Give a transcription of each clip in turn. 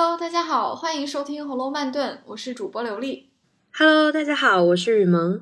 Hello，大家好，欢迎收听《红楼慢炖》，我是主播刘丽。Hello，大家好，我是雨萌。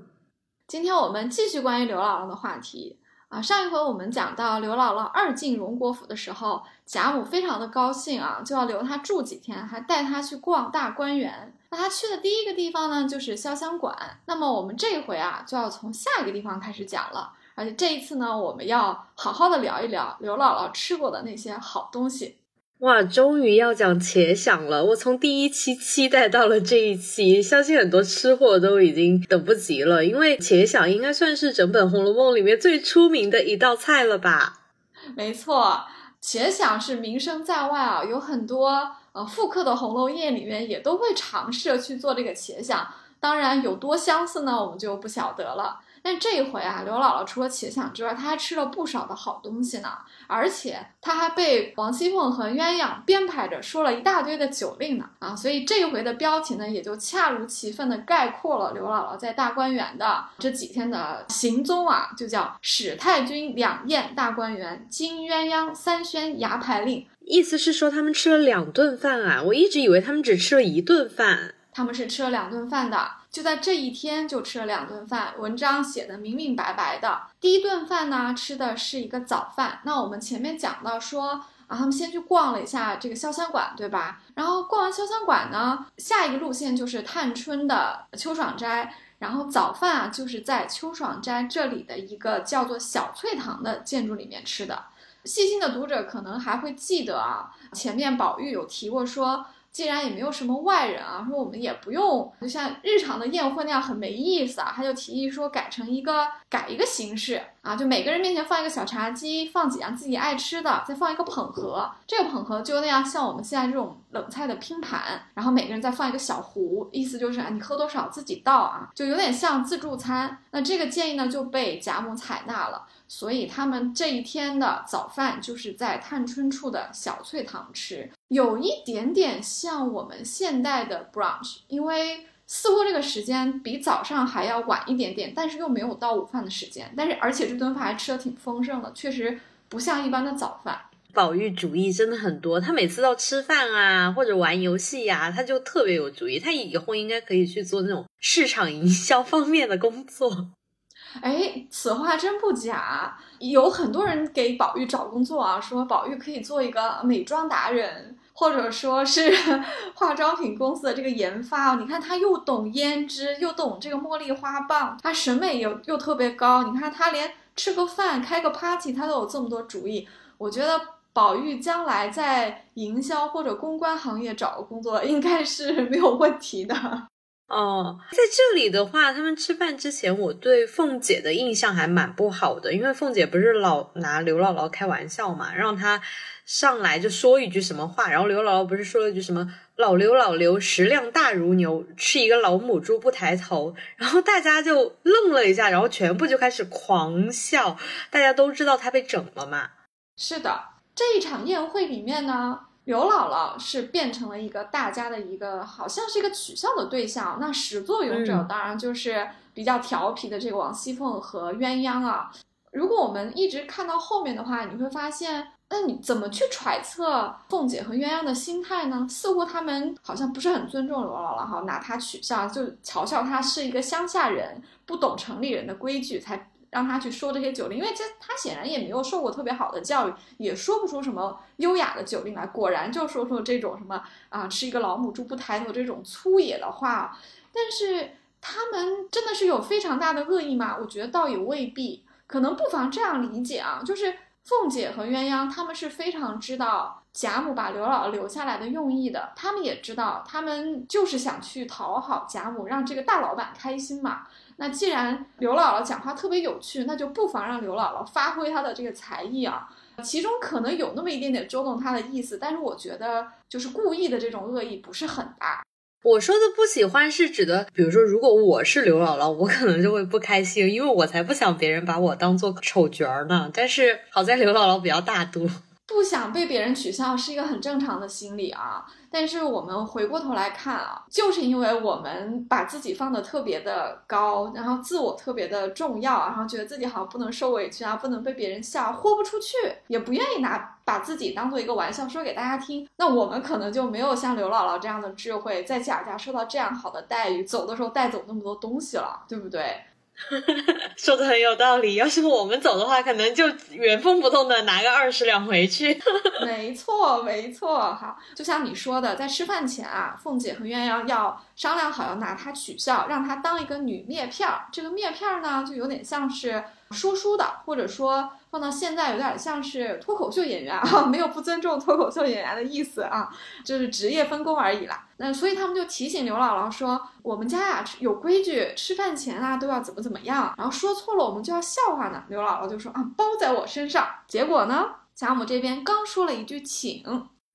今天我们继续关于刘姥姥的话题啊。上一回我们讲到刘姥姥二进荣国府的时候，贾母非常的高兴啊，就要留她住几天，还带她去逛大观园。那她去的第一个地方呢，就是潇湘馆。那么我们这一回啊，就要从下一个地方开始讲了。而且这一次呢，我们要好好的聊一聊刘姥姥吃过的那些好东西。哇，终于要讲茄想了！我从第一期期待到了这一期，相信很多吃货都已经等不及了，因为茄想应该算是整本《红楼梦》里面最出名的一道菜了吧？没错，茄想是名声在外啊，有很多呃复刻的红楼宴里面也都会尝试着去做这个茄想，当然有多相似呢，我们就不晓得了。但这一回啊，刘姥姥除了茄想之外，她还吃了不少的好东西呢，而且她还被王熙凤和鸳鸯编排着说了一大堆的酒令呢啊，所以这一回的标题呢，也就恰如其分的概括了刘姥姥在大观园的这几天的行踪啊，就叫史太君两宴大观园，金鸳鸯三宣牙牌令。意思是说他们吃了两顿饭啊？我一直以为他们只吃了一顿饭。他们是吃了两顿饭的，就在这一天就吃了两顿饭，文章写的明明白白的。第一顿饭呢，吃的是一个早饭。那我们前面讲到说啊，他们先去逛了一下这个潇湘馆，对吧？然后逛完潇湘馆呢，下一个路线就是探春的秋爽斋，然后早饭啊就是在秋爽斋这里的一个叫做小翠堂的建筑里面吃的。细心的读者可能还会记得啊，前面宝玉有提过说。既然也没有什么外人啊，说我们也不用就像日常的宴会那样很没意思啊，他就提议说改成一个改一个形式啊，就每个人面前放一个小茶几，放几样自己爱吃的，再放一个捧盒，这个捧盒就那样像我们现在这种冷菜的拼盘，然后每个人再放一个小壶，意思就是啊你喝多少自己倒啊，就有点像自助餐。那这个建议呢就被贾母采纳了。所以他们这一天的早饭就是在探春处的小翠堂吃，有一点点像我们现代的 brunch，因为似乎这个时间比早上还要晚一点点，但是又没有到午饭的时间，但是而且这顿饭还吃的挺丰盛的，确实不像一般的早饭。宝玉主意真的很多，他每次到吃饭啊或者玩游戏呀、他就特别有主意。他以后应该可以去做那种市场营销方面的工作。哎，此话真不假，有很多人给宝玉找工作啊，说宝玉可以做一个美妆达人，或者说是 化妆品公司的这个研发。你看他又懂胭脂，又懂这个茉莉花棒，他审美又又特别高。你看他连吃个饭、开个 party，他都有这么多主意。我觉得宝玉将来在营销或者公关行业找个工作，应该是没有问题的。哦，在这里的话，他们吃饭之前，我对凤姐的印象还蛮不好的，因为凤姐不是老拿刘姥姥开玩笑嘛，让她上来就说一句什么话，然后刘姥姥不是说了一句什么“老刘老刘食量大如牛，吃一个老母猪不抬头”，然后大家就愣了一下，然后全部就开始狂笑，大家都知道她被整了嘛。是的，这一场宴会里面呢。刘姥姥是变成了一个大家的一个，好像是一个取笑的对象。那始作俑者当然就是比较调皮的这个王熙凤和鸳鸯啊。如果我们一直看到后面的话，你会发现，那你怎么去揣测凤姐和鸳鸯的心态呢？似乎他们好像不是很尊重刘姥姥，哈，拿她取笑，就嘲笑她是一个乡下人，不懂城里人的规矩，才。让他去说这些酒令，因为这他显然也没有受过特别好的教育，也说不出什么优雅的酒令来。果然就说出这种什么啊，吃一个老母猪不抬头这种粗野的话。但是他们真的是有非常大的恶意吗？我觉得倒也未必，可能不妨这样理解啊，就是凤姐和鸳鸯他们是非常知道贾母把刘姥姥留下来的用意的，他们也知道他们就是想去讨好贾母，让这个大老板开心嘛。那既然刘姥姥讲话特别有趣，那就不妨让刘姥姥发挥她的这个才艺啊。其中可能有那么一点点捉弄她的意思，但是我觉得就是故意的这种恶意不是很大。我说的不喜欢是指的，比如说，如果我是刘姥姥，我可能就会不开心，因为我才不想别人把我当做丑角呢。但是好在刘姥姥比较大度。不想被别人取笑是一个很正常的心理啊，但是我们回过头来看啊，就是因为我们把自己放的特别的高，然后自我特别的重要，然后觉得自己好像不能受委屈啊，不能被别人笑，豁不出去，也不愿意拿把自己当做一个玩笑说给大家听，那我们可能就没有像刘姥姥这样的智慧，在贾家受到这样好的待遇，走的时候带走那么多东西了，对不对？说的很有道理。要是我们走的话，可能就原封不动的拿个二十两回去。没错，没错。好，就像你说的，在吃饭前啊，凤姐和鸳鸯要商量好，要拿她取笑，让她当一个女篾片儿。这个篾片儿呢，就有点像是说书的，或者说。放到现在有点像是脱口秀演员啊，没有不尊重脱口秀演员的意思啊，就是职业分工而已啦。那所以他们就提醒刘姥姥说：“我们家呀有规矩，吃饭前啊都要怎么怎么样，然后说错了我们就要笑话呢。”刘姥姥就说：“啊，包在我身上。”结果呢，贾母这边刚说了一句“请”，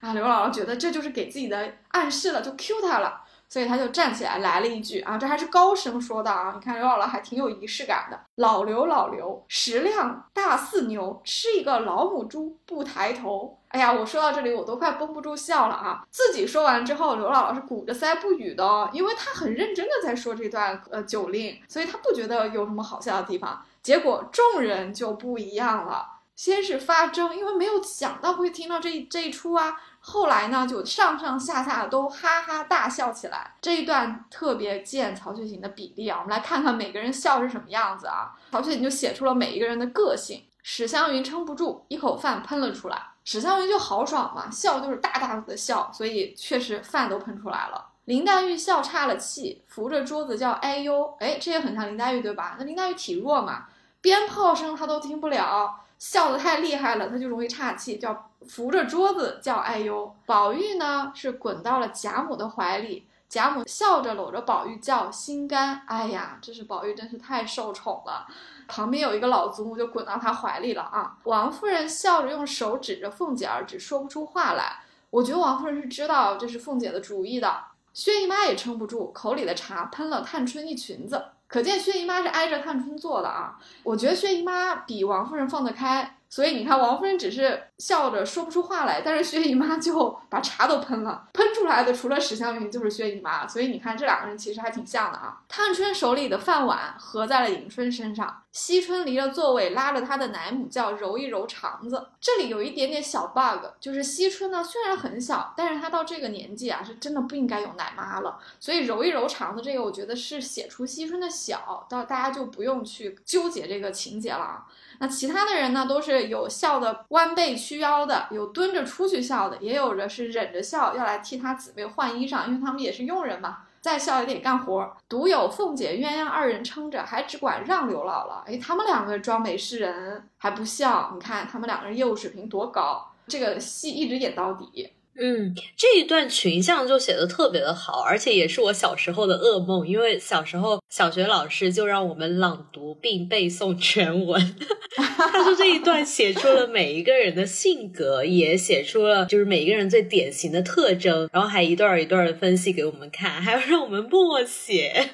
啊，刘姥姥觉得这就是给自己的暗示了，就 Q 他了。所以他就站起来来了一句啊，这还是高声说的啊！你看刘姥姥还挺有仪式感的。老刘老刘，食量大似牛，吃一个老母猪不抬头。哎呀，我说到这里我都快绷不住笑了啊！自己说完之后，刘姥姥是鼓着腮不语的，因为她很认真的在说这段呃酒令，所以她不觉得有什么好笑的地方。结果众人就不一样了，先是发怔，因为没有想到会听到这一这一出啊。后来呢，就上上下下都哈哈大笑起来。这一段特别见曹雪芹的比例啊，我们来看看每个人笑是什么样子啊。曹雪芹就写出了每一个人的个性。史湘云撑不住，一口饭喷了出来。史湘云就豪爽嘛，笑就是大大的笑，所以确实饭都喷出来了。林黛玉笑岔了气，扶着桌子叫哎呦，哎，这也很像林黛玉对吧？那林黛玉体弱嘛，鞭炮声她都听不了。笑得太厉害了，他就容易岔气，叫扶着桌子叫哎呦。宝玉呢是滚到了贾母的怀里，贾母笑着搂着宝玉叫心肝。哎呀，这是宝玉真是太受宠了。旁边有一个老祖母就滚到他怀里了啊。王夫人笑着用手指着凤姐儿，只说不出话来。我觉得王夫人是知道这是凤姐的主意的。薛姨妈也撑不住，口里的茶喷了探春一裙子。可见薛姨妈是挨着探春坐的啊！我觉得薛姨妈比王夫人放得开。所以你看，王夫人只是笑着说不出话来，但是薛姨妈就把茶都喷了，喷出来的除了史湘云就是薛姨妈。所以你看，这两个人其实还挺像的啊。探春手里的饭碗合在了迎春身上，惜春离了座位，拉着她的奶母叫揉一揉肠子。这里有一点点小 bug，就是惜春呢虽然很小，但是她到这个年纪啊，是真的不应该有奶妈了。所以揉一揉肠子这个，我觉得是写出惜春的小，到大家就不用去纠结这个情节了啊。那其他的人呢，都是有笑的弯背屈腰的，有蹲着出去笑的，也有着是忍着笑要来替他姊妹换衣裳，因为他们也是佣人嘛，再笑也得干活。独有凤姐、鸳鸯二人撑着，还只管让刘姥姥。哎，他们两个装没事人还不笑，你看他们两个人业务水平多高，这个戏一直演到底。嗯，这一段群像就写的特别的好，而且也是我小时候的噩梦，因为小时候小学老师就让我们朗读并背诵全文。他说这一段写出了每一个人的性格，也写出了就是每一个人最典型的特征，然后还一段一段的分析给我们看，还要让我们默写。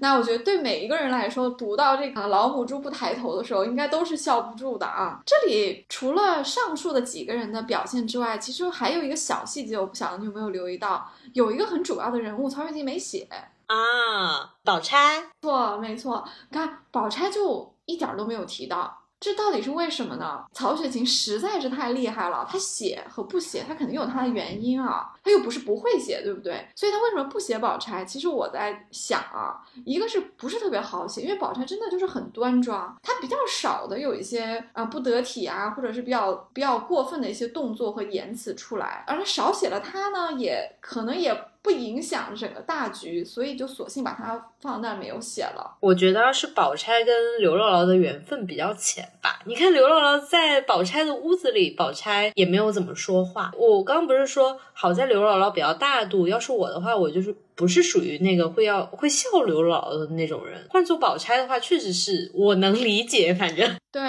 那我觉得对每一个人来说，读到这个“老母猪不抬头”的时候，应该都是笑不住的啊。这里除了上述的几个人的表现之外，其实还有一个小细节，我不晓得你有没有留意到，有一个很主要的人物，曹雪芹没写啊，宝钗。错，没错，你看宝钗就一点都没有提到。这到底是为什么呢？曹雪芹实在是太厉害了，他写和不写，他肯定有他的原因啊。他又不是不会写，对不对？所以他为什么不写宝钗？其实我在想啊，一个是不是特别好写？因为宝钗真的就是很端庄，她比较少的有一些啊不得体啊，或者是比较比较过分的一些动作和言辞出来，而他少写了她呢，也可能也。不影响整个大局，所以就索性把它放那儿没有写了。我觉得是宝钗跟刘姥姥的缘分比较浅吧。你看刘姥姥在宝钗的屋子里，宝钗也没有怎么说话。我刚不是说好在刘姥姥比较大度，要是我的话，我就是不是属于那个会要会笑刘姥姥的那种人。换做宝钗的话，确实是我能理解，反正 对。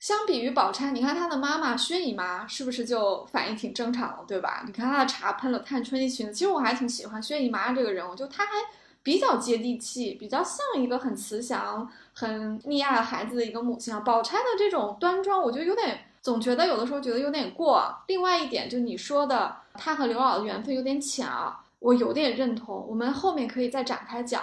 相比于宝钗，你看她的妈妈薛姨妈是不是就反应挺正常的，对吧？你看她的茶喷了探春一裙子，其实我还挺喜欢薛姨妈这个人物，就她还比较接地气，比较像一个很慈祥、很溺爱孩子的一个母亲啊。宝钗的这种端庄，我觉得有点总觉得有的时候觉得有点过。另外一点，就你说的，他和刘姥的缘分有点浅啊，我有点认同。我们后面可以再展开讲。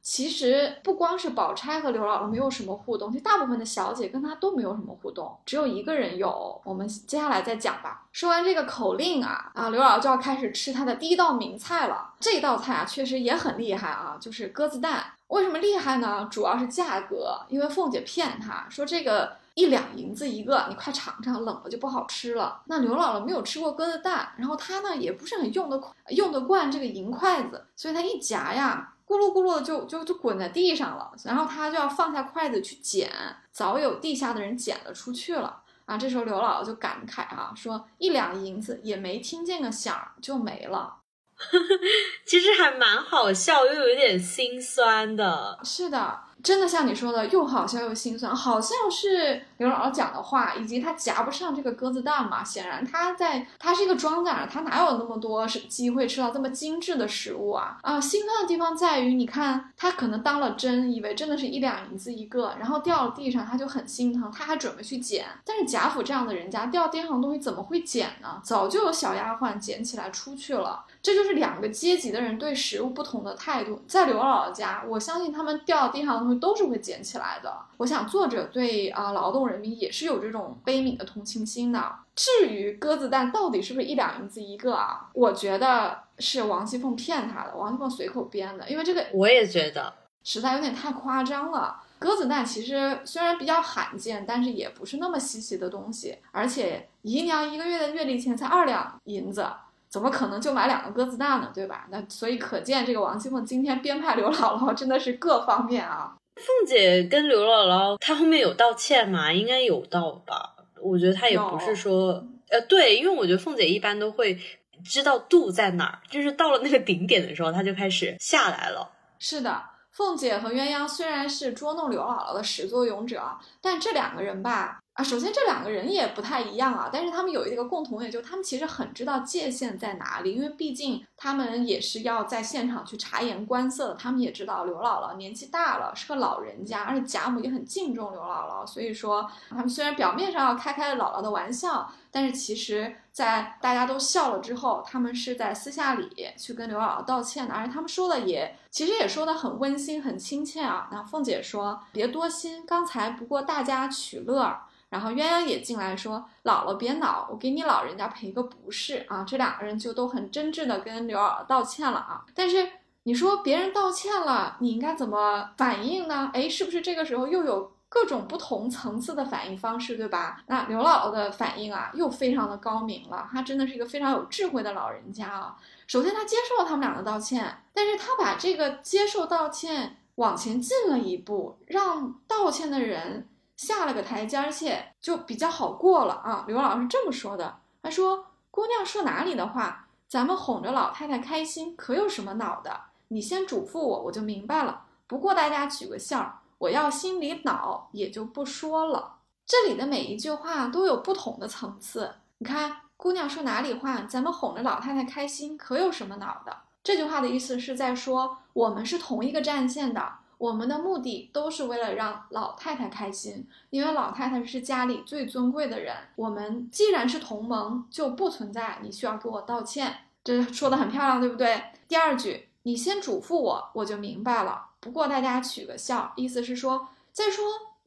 其实不光是宝钗和刘姥姥没有什么互动，其实大部分的小姐跟她都没有什么互动，只有一个人有。我们接下来再讲吧。说完这个口令啊啊，刘姥姥就要开始吃她的第一道名菜了。这道菜啊，确实也很厉害啊，就是鸽子蛋。为什么厉害呢？主要是价格，因为凤姐骗她说这个一两银子一个，你快尝尝，冷了就不好吃了。那刘姥姥没有吃过鸽子蛋，然后她呢也不是很用得用得惯这个银筷子，所以她一夹呀。咕噜咕噜的就就就滚在地上了，然后她就要放下筷子去捡，早有地下的人捡了出去了啊！这时候刘姥姥就感慨啊，说一两银子也没听见个响就没了，其实还蛮好笑又有点心酸的。是的。真的像你说的，又好笑又心酸，好像是刘姥姥讲的话，以及她夹不上这个鸽子蛋嘛。显然她在，她是一个庄稼人，她哪有那么多是机会吃到这么精致的食物啊？啊，心酸的地方在于，你看她可能当了真，以为真的是一两银子一个，然后掉了地上，她就很心疼，她还准备去捡。但是贾府这样的人家掉地上的东西怎么会捡呢？早就有小丫鬟捡起来出去了。这就是两个阶级的人对食物不同的态度。在刘姥姥家，我相信他们掉地上的东西都是会捡起来的。我想作者对啊劳动人民也是有这种悲悯的同情心的。至于鸽子蛋到底是不是一两银子一个啊？我觉得是王熙凤骗他的，王熙凤随口编的。因为这个我也觉得实在有点太夸张了。鸽子蛋其实虽然比较罕见，但是也不是那么稀奇的东西。而且姨娘一个月的月例钱才二两银子。怎么可能就买两个鸽子蛋呢？对吧？那所以可见这个王熙凤今天编排刘姥姥真的是各方面啊。凤姐跟刘姥姥她后面有道歉吗？应该有道吧。我觉得她也不是说呃对，因为我觉得凤姐一般都会知道度在哪儿，就是到了那个顶点的时候，她就开始下来了。是的，凤姐和鸳鸯虽然是捉弄刘姥姥的始作俑者，但这两个人吧。啊，首先这两个人也不太一样啊，但是他们有一个共同点，就是他们其实很知道界限在哪里，因为毕竟他们也是要在现场去察言观色的，他们也知道刘姥姥年纪大了，是个老人家，而且贾母也很敬重刘姥姥，所以说他们虽然表面上要开开姥姥的玩笑，但是其实在大家都笑了之后，他们是在私下里去跟刘姥姥道歉的，而且他们说的也其实也说的很温馨、很亲切啊。那凤姐说别多心，刚才不过大家取乐。然后鸳鸯也进来说：“姥姥别恼，我给你老人家赔个不是啊。”这两个人就都很真挚的跟刘姥姥道歉了啊。但是你说别人道歉了，你应该怎么反应呢？哎，是不是这个时候又有各种不同层次的反应方式，对吧？那刘姥姥的反应啊，又非常的高明了。她真的是一个非常有智慧的老人家啊。首先，她接受了他们俩的道歉，但是她把这个接受道歉往前进了一步，让道歉的人。下了个台阶儿，且就比较好过了啊。刘老师这么说的，他说：“姑娘说哪里的话，咱们哄着老太太开心，可有什么恼的？你先嘱咐我，我就明白了。不过大家取个笑，我要心里恼，也就不说了。这里的每一句话都有不同的层次。你看，姑娘说哪里话，咱们哄着老太太开心，可有什么恼的？这句话的意思是在说，我们是同一个战线的。”我们的目的都是为了让老太太开心，因为老太太是家里最尊贵的人。我们既然是同盟，就不存在你需要给我道歉。这说的很漂亮，对不对？第二句，你先嘱咐我，我就明白了。不过大家取个笑，意思是说，再说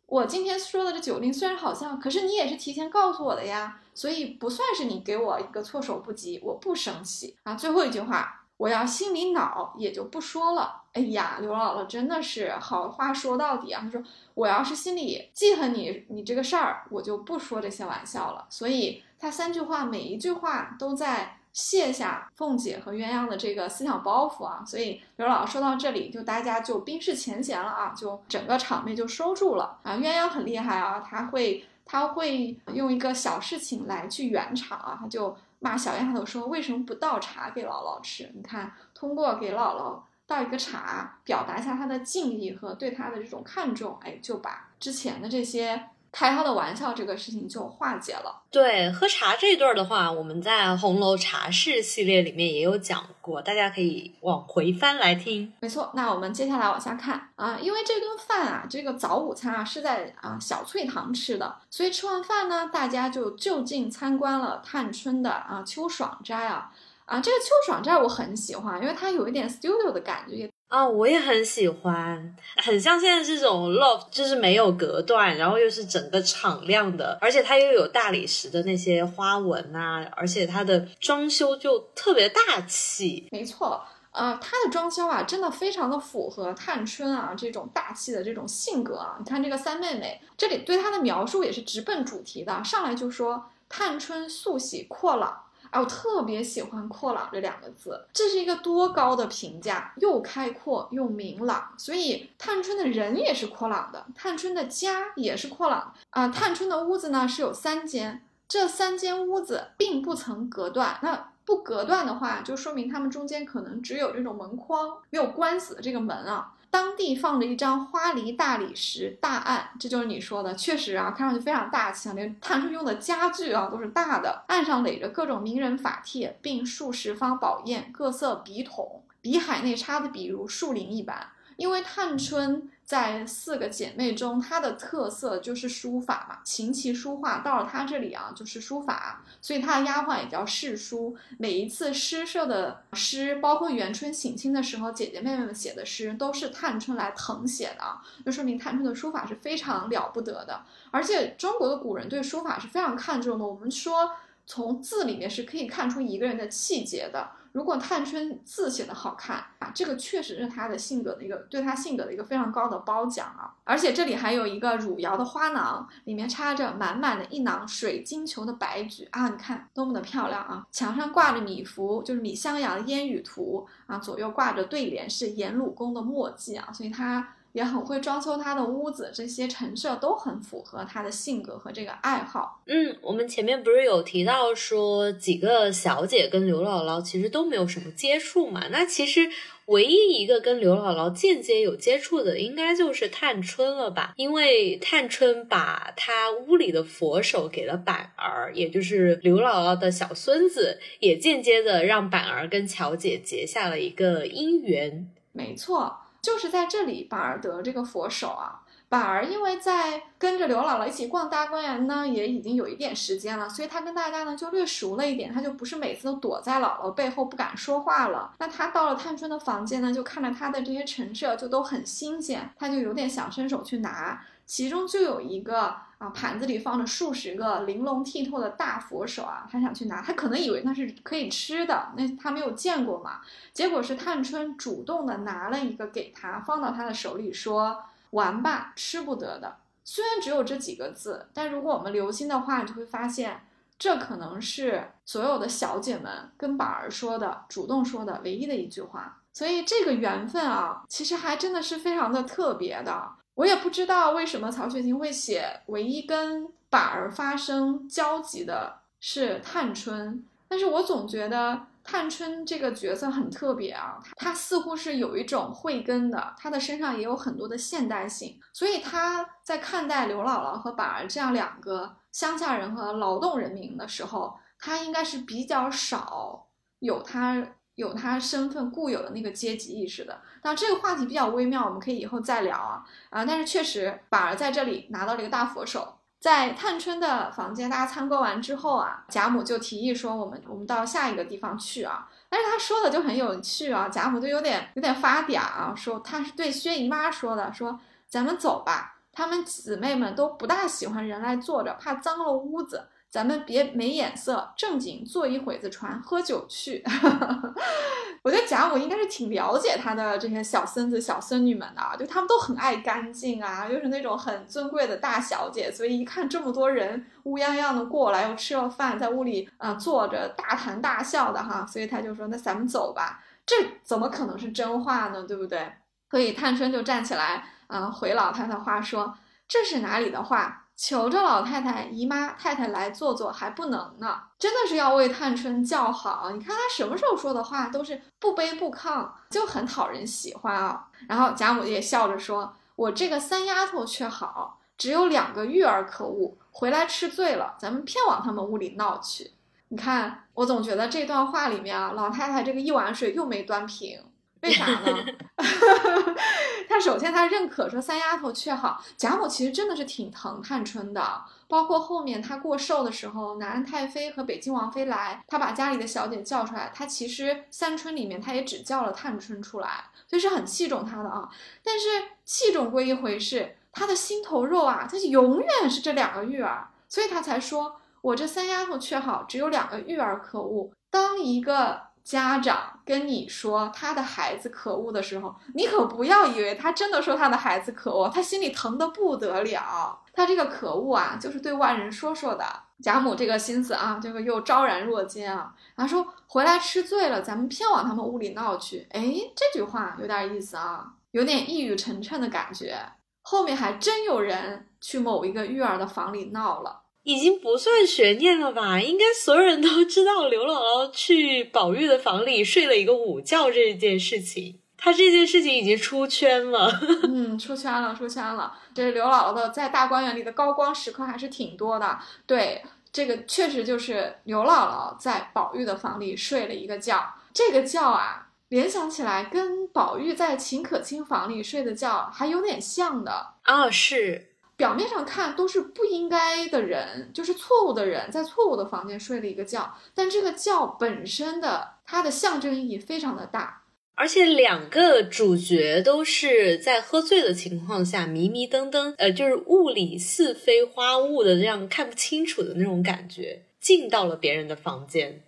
我今天说的这酒令虽然好像，可是你也是提前告诉我的呀，所以不算是你给我一个措手不及，我不生气啊。最后一句话。我要心里恼，也就不说了。哎呀，刘姥姥真的是好话说到底啊！她说，我要是心里记恨你，你这个事儿，我就不说这些玩笑了。所以，她三句话，每一句话都在卸下凤姐和鸳鸯的这个思想包袱啊。所以，刘姥姥说到这里，就大家就冰释前嫌了啊，就整个场面就收住了啊。鸳鸯很厉害啊，他会他会用一个小事情来去圆场啊，他就。骂小丫头说：“为什么不倒茶给姥姥吃？你看，通过给姥姥倒一个茶，表达一下她的敬意和对她的这种看重，哎，就把之前的这些开他的玩笑这个事情就化解了。对，喝茶这一段的话，我们在红楼茶室系列里面也有讲过，大家可以往回翻来听。没错，那我们接下来往下看啊，因为这顿饭啊，这个早午餐啊是在啊小翠堂吃的，所以吃完饭呢，大家就就近参观了探春的啊秋爽斋啊啊，这个秋爽斋我很喜欢，因为它有一点 studio 的感觉。啊，我也很喜欢，很像现在这种 loft，就是没有隔断，然后又是整个敞亮的，而且它又有大理石的那些花纹啊，而且它的装修就特别大气。没错，呃，它的装修啊，真的非常的符合探春啊这种大气的这种性格啊。你看这个三妹妹，这里对她的描述也是直奔主题的，上来就说探春素喜阔朗。哎，我特别喜欢“阔朗”这两个字，这是一个多高的评价，又开阔又明朗。所以探春的人也是阔朗的，探春的家也是阔朗啊。探春的屋子呢是有三间，这三间屋子并不曾隔断。那不隔断的话，就说明他们中间可能只有这种门框，没有关死的这个门啊。当地放着一张花梨大理石大案，这就是你说的，确实啊，看上去非常大气啊。连探春用的家具啊都是大的，案上垒着各种名人法帖，并数十方宝砚、各色笔筒，比海内插的笔如树林一般。因为探春。在四个姐妹中，她的特色就是书法嘛，琴棋书画到了她这里啊，就是书法，所以她的丫鬟也叫侍书。每一次诗社的诗，包括元春省亲的时候，姐姐妹妹们写的诗，都是探春来誊写的，就说明探春的书法是非常了不得的。而且中国的古人对书法是非常看重的，我们说从字里面是可以看出一个人的气节的。如果探春字写的好看啊，这个确实是她的性格的一个对她性格的一个非常高的褒奖啊。而且这里还有一个汝窑的花囊，里面插着满满的一囊水晶球的白菊啊，你看多么的漂亮啊！墙上挂着米芾，就是米襄阳烟雨图啊，左右挂着对联是颜鲁公的墨迹啊，所以她。也很会装修他的屋子，这些陈设都很符合他的性格和这个爱好。嗯，我们前面不是有提到说几个小姐跟刘姥姥其实都没有什么接触嘛？那其实唯一一个跟刘姥姥间接有接触的，应该就是探春了吧？因为探春把她屋里的佛手给了板儿，也就是刘姥姥的小孙子，也间接的让板儿跟巧姐结下了一个姻缘。没错。就是在这里，板儿得这个佛手啊。板儿因为在跟着刘姥姥一起逛大观园呢，也已经有一点时间了，所以他跟大家呢就略熟了一点，他就不是每次都躲在姥姥背后不敢说话了。那他到了探春的房间呢，就看着他的这些陈设，就都很新鲜，他就有点想伸手去拿。其中就有一个啊，盘子里放着数十个玲珑剔透的大佛手啊，他想去拿，他可能以为那是可以吃的，那他没有见过嘛。结果是探春主动的拿了一个给他，放到他的手里说：“玩吧，吃不得的。”虽然只有这几个字，但如果我们留心的话，就会发现这可能是所有的小姐们跟板儿说的，主动说的唯一的一句话。所以这个缘分啊，其实还真的是非常的特别的。我也不知道为什么曹雪芹会写唯一跟板儿发生交集的是探春，但是我总觉得探春这个角色很特别啊，她似乎是有一种慧根的，她的身上也有很多的现代性，所以她在看待刘姥姥和板儿这样两个乡下人和劳动人民的时候，她应该是比较少有她。有他身份固有的那个阶级意识的，那这个话题比较微妙，我们可以以后再聊啊啊！但是确实，板儿在这里拿到了一个大佛手，在探春的房间，大家参观完之后啊，贾母就提议说，我们我们到下一个地方去啊。但是他说的就很有趣啊，贾母就有点有点发嗲啊，说他是对薛姨妈说的，说咱们走吧，他们姊妹们都不大喜欢人来坐着，怕脏了屋子。咱们别没眼色，正经坐一会子船，喝酒去。我觉得贾母应该是挺了解她的这些小孙子、小孙女们的，就他们都很爱干净啊，又是那种很尊贵的大小姐，所以一看这么多人乌泱泱的过来，又吃了饭，在屋里啊坐着大谈大笑的哈，所以他就说：“那咱们走吧。”这怎么可能是真话呢？对不对？所以探春就站起来啊，回老太太话说：“这是哪里的话？”求着老太太、姨妈、太太来坐坐还不能呢，真的是要为探春叫好。你看她什么时候说的话都是不卑不亢，就很讨人喜欢啊。然后贾母也笑着说：“我这个三丫头却好，只有两个玉儿可恶，回来吃醉了，咱们偏往他们屋里闹去。你看，我总觉得这段话里面啊，老太太这个一碗水又没端平，为啥呢？他首先他认可说三丫头却好，贾母其实真的是挺疼探春的，包括后面她过寿的时候，南安太妃和北京王妃来，她把家里的小姐叫出来，她其实三春里面她也只叫了探春出来，所以是很器重她的啊。但是器重归一回事，她的心头肉啊，她永远是这两个玉儿，所以她才说我这三丫头却好，只有两个玉儿可恶。当一个。家长跟你说他的孩子可恶的时候，你可不要以为他真的说他的孩子可恶，他心里疼得不得了。他这个可恶啊，就是对外人说说的。贾母这个心思啊，这个又昭然若揭啊。他说回来吃醉了，咱们偏往他们屋里闹去。哎，这句话有点意思啊，有点一语成谶的感觉。后面还真有人去某一个育儿的房里闹了。已经不算悬念了吧？应该所有人都知道刘姥姥去宝玉的房里睡了一个午觉这件事情。她这件事情已经出圈了。嗯，出圈了，出圈了。这刘姥姥的在大观园里的高光时刻还是挺多的。对，这个确实就是刘姥姥在宝玉的房里睡了一个觉。这个觉啊，联想起来跟宝玉在秦可卿房里睡的觉还有点像的。啊，是。表面上看都是不应该的人，就是错误的人，在错误的房间睡了一个觉。但这个觉本身的它的象征意义非常的大，而且两个主角都是在喝醉的情况下迷迷瞪瞪，呃，就是雾里似飞花雾的这样看不清楚的那种感觉，进到了别人的房间。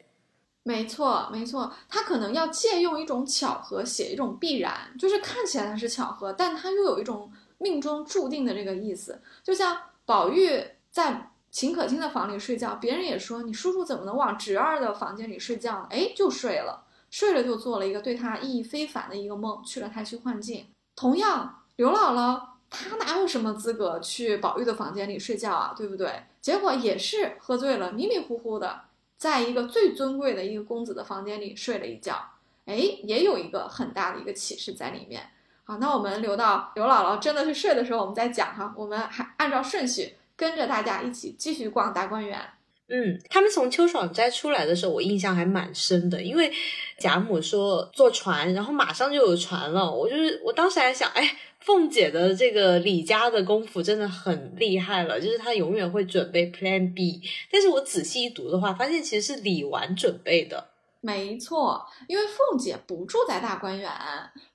没错，没错，他可能要借用一种巧合写一种必然，就是看起来它是巧合，但它又有一种。命中注定的这个意思，就像宝玉在秦可卿的房里睡觉，别人也说你叔叔怎么能往侄儿的房间里睡觉呢？哎，就睡了，睡了就做了一个对他意义非凡的一个梦，去了太虚幻境。同样，刘姥姥她哪有什么资格去宝玉的房间里睡觉啊？对不对？结果也是喝醉了，迷迷糊糊的，在一个最尊贵的一个公子的房间里睡了一觉。哎，也有一个很大的一个启示在里面。好，那我们留到刘姥姥真的是睡的时候，我们再讲哈。我们还按照顺序跟着大家一起继续逛大观园。嗯，他们从秋爽斋出来的时候，我印象还蛮深的，因为贾母说坐船，然后马上就有船了。我就是我当时还想，哎，凤姐的这个李家的功夫真的很厉害了，就是她永远会准备 Plan B。但是我仔细一读的话，发现其实是李纨准备的。没错，因为凤姐不住在大观园，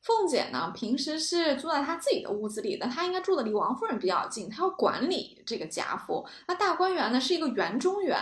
凤姐呢平时是住在她自己的屋子里的，她应该住的离王夫人比较近，她要管理这个贾府。那大观园呢是一个园中园，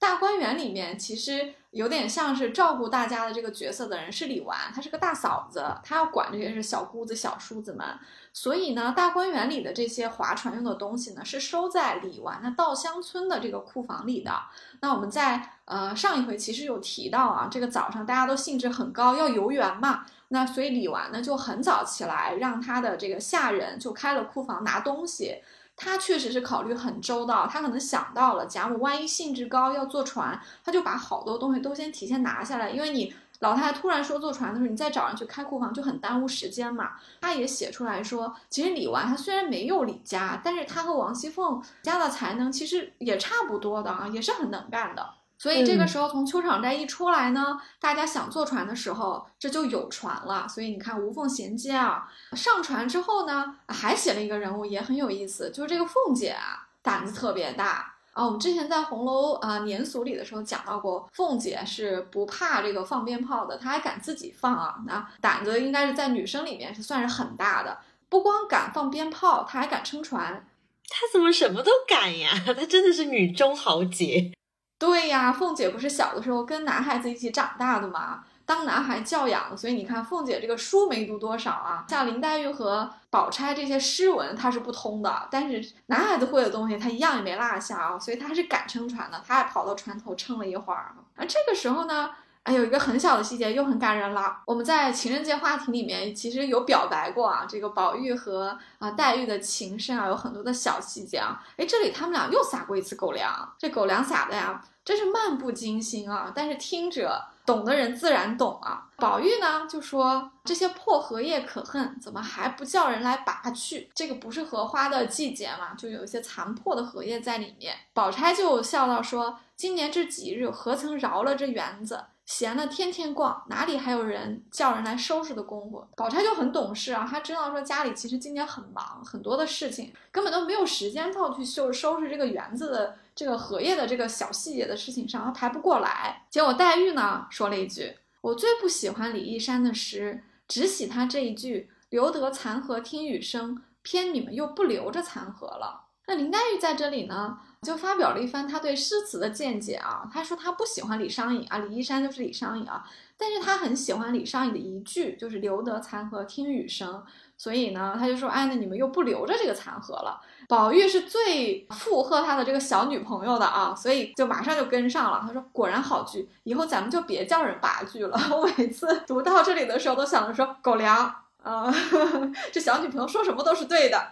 大观园里面其实有点像是照顾大家的这个角色的人是李纨，她是个大嫂子，她要管这些是小姑子、小叔子们。所以呢，大观园里的这些划船用的东西呢，是收在李纨的稻香村的这个库房里的。那我们在呃上一回其实有提到啊，这个早上大家都兴致很高，要游园嘛。那所以李纨呢就很早起来，让他的这个下人就开了库房拿东西。他确实是考虑很周到，他可能想到了贾母万一兴致高要坐船，他就把好多东西都先提前拿下来，因为你。老太太突然说坐船的时候，你再找人去开库房就很耽误时间嘛。她也写出来说，其实李纨她虽然没有李家，但是她和王熙凤家的才能其实也差不多的啊，也是很能干的。所以这个时候从秋场斋一出来呢，大家想坐船的时候，这就有船了。所以你看无缝衔接啊。上船之后呢，还写了一个人物也很有意思，就是这个凤姐啊，胆子特别大。啊，我们之前在红楼啊年俗里的时候讲到过，凤姐是不怕这个放鞭炮的，她还敢自己放啊，那胆子应该是在女生里面是算是很大的。不光敢放鞭炮，她还敢撑船。她怎么什么都敢呀？她真的是女中豪杰。对呀，凤姐不是小的时候跟男孩子一起长大的吗？当男孩教养，所以你看凤姐这个书没读多少啊，像林黛玉和宝钗这些诗文她是不通的，但是男孩子会的东西她一样也没落下啊，所以她是敢撑船的，她还跑到船头撑了一会儿。而这个时候呢，哎，有一个很小的细节又很感人了。我们在情人节话题里面其实有表白过啊，这个宝玉和啊黛玉的情深啊，有很多的小细节啊。哎，这里他们俩又撒过一次狗粮，这狗粮撒的呀，真是漫不经心啊，但是听着。懂的人自然懂啊。宝玉呢就说这些破荷叶可恨，怎么还不叫人来拔去？这个不是荷花的季节嘛，就有一些残破的荷叶在里面。宝钗就笑道说：“今年这几日何曾饶了这园子？闲的天天逛，哪里还有人叫人来收拾的功夫？”宝钗就很懂事啊，她知道说家里其实今年很忙，很多的事情根本都没有时间到去收收拾这个园子的这个荷叶的这个小细节的事情上，她排不过来。结果黛玉呢说了一句。我最不喜欢李义山的诗，只喜他这一句“留得残荷听雨声”，偏你们又不留着残荷了。那林黛玉在这里呢，就发表了一番她对诗词的见解啊。她说她不喜欢李商隐啊，李义山就是李商隐啊，但是她很喜欢李商隐的一句，就是“留得残荷听雨声”。所以呢，他就说：“哎，那你们又不留着这个残荷了。”宝玉是最附和他的这个小女朋友的啊，所以就马上就跟上了。他说：“果然好句，以后咱们就别叫人拔句了。”我每次读到这里的时候，都想着说：“狗粮啊，这小女朋友说什么都是对的。”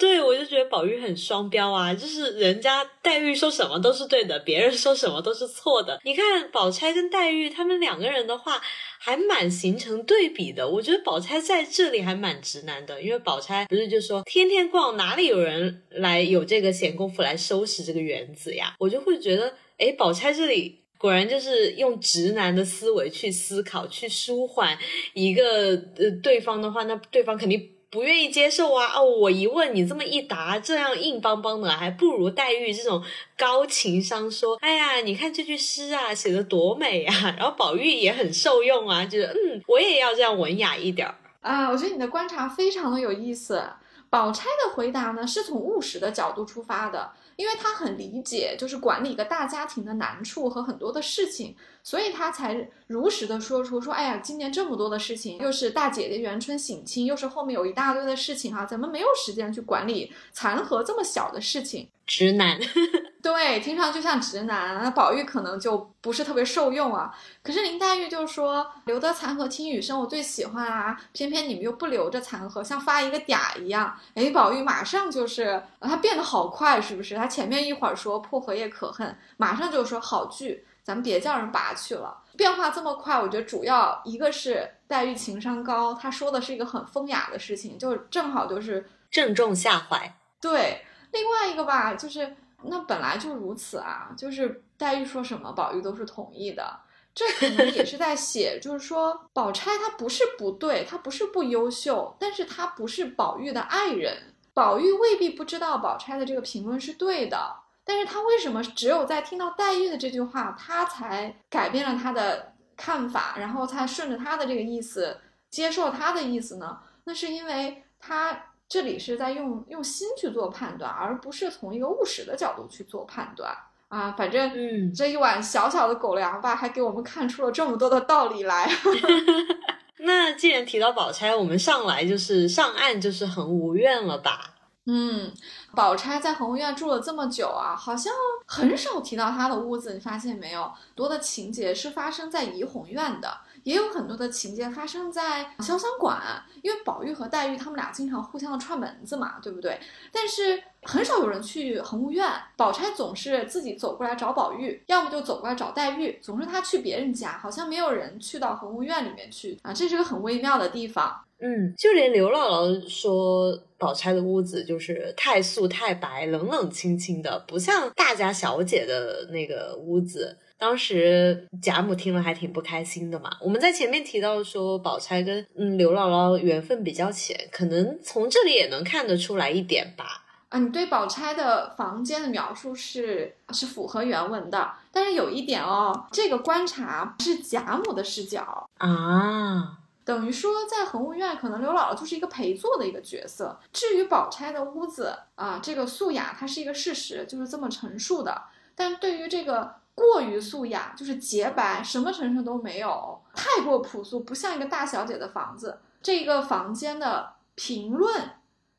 对，我就觉得宝玉很双标啊，就是人家黛玉说什么都是对的，别人说什么都是错的。你看宝钗跟黛玉他们两个人的话，还蛮形成对比的。我觉得宝钗在这里还蛮直男的，因为宝钗不是就说天天逛，哪里有人来有这个闲工夫来收拾这个园子呀？我就会觉得，哎，宝钗这里果然就是用直男的思维去思考，去舒缓一个呃对方的话，那对方肯定。不愿意接受啊！哦，我一问你这么一答，这样硬邦邦的，还不如黛玉这种高情商说：“哎呀，你看这句诗啊，写的多美啊！”然后宝玉也很受用啊，就是嗯，我也要这样文雅一点儿啊。我觉得你的观察非常的有意思。宝钗的回答呢，是从务实的角度出发的。因为她很理解，就是管理一个大家庭的难处和很多的事情，所以他才如实的说出说，哎呀，今年这么多的事情，又是大姐姐元春省亲，又是后面有一大堆的事情哈，咱们没有时间去管理残荷这么小的事情。直男，对，听上去像直男。那宝玉可能就不是特别受用啊。可是林黛玉就说：“留得残荷听雨声，我最喜欢啊。偏偏你们又不留着残荷，像发一个嗲一样。”哎，宝玉马上就是他变得好快，是不是？他前面一会儿说破荷叶可恨，马上就说好句，咱们别叫人拔去了。变化这么快，我觉得主要一个是黛玉情商高，她说的是一个很风雅的事情，就正好就是正中下怀。对。另外一个吧，就是那本来就如此啊，就是黛玉说什么，宝玉都是同意的。这可能也是在写，就是说宝钗她不是不对，她不是不优秀，但是她不是宝玉的爱人。宝玉未必不知道宝钗的这个评论是对的，但是他为什么只有在听到黛玉的这句话，他才改变了他的看法，然后才顺着他的这个意思接受他的意思呢？那是因为他。这里是在用用心去做判断，而不是从一个务实的角度去做判断啊。反正，嗯，这一碗小小的狗粮吧，还给我们看出了这么多的道理来。那既然提到宝钗，我们上来就是上岸就是很无怨了吧？嗯，宝钗在恒芜院住了这么久啊，好像很少提到她的屋子，你发现没有？多的情节是发生在怡红院的。也有很多的情节发生在潇湘馆，因为宝玉和黛玉他们俩经常互相的串门子嘛，对不对？但是很少有人去恒芜院，宝钗总是自己走过来找宝玉，要么就走过来找黛玉，总是她去别人家，好像没有人去到恒芜院里面去啊，这是个很微妙的地方。嗯，就连刘姥姥说宝钗的屋子就是太素太白，冷冷清清的，不像大家小姐的那个屋子。当时贾母听了还挺不开心的嘛。我们在前面提到说，宝钗跟嗯刘姥姥缘分比较浅，可能从这里也能看得出来一点吧。啊，你对宝钗的房间的描述是是符合原文的，但是有一点哦，这个观察是贾母的视角啊，等于说在恒务院，可能刘姥姥就是一个陪坐的一个角色。至于宝钗的屋子啊，这个素雅它是一个事实，就是这么陈述的。但对于这个。过于素雅，就是洁白，什么陈设都没有，太过朴素，不像一个大小姐的房子。这个房间的评论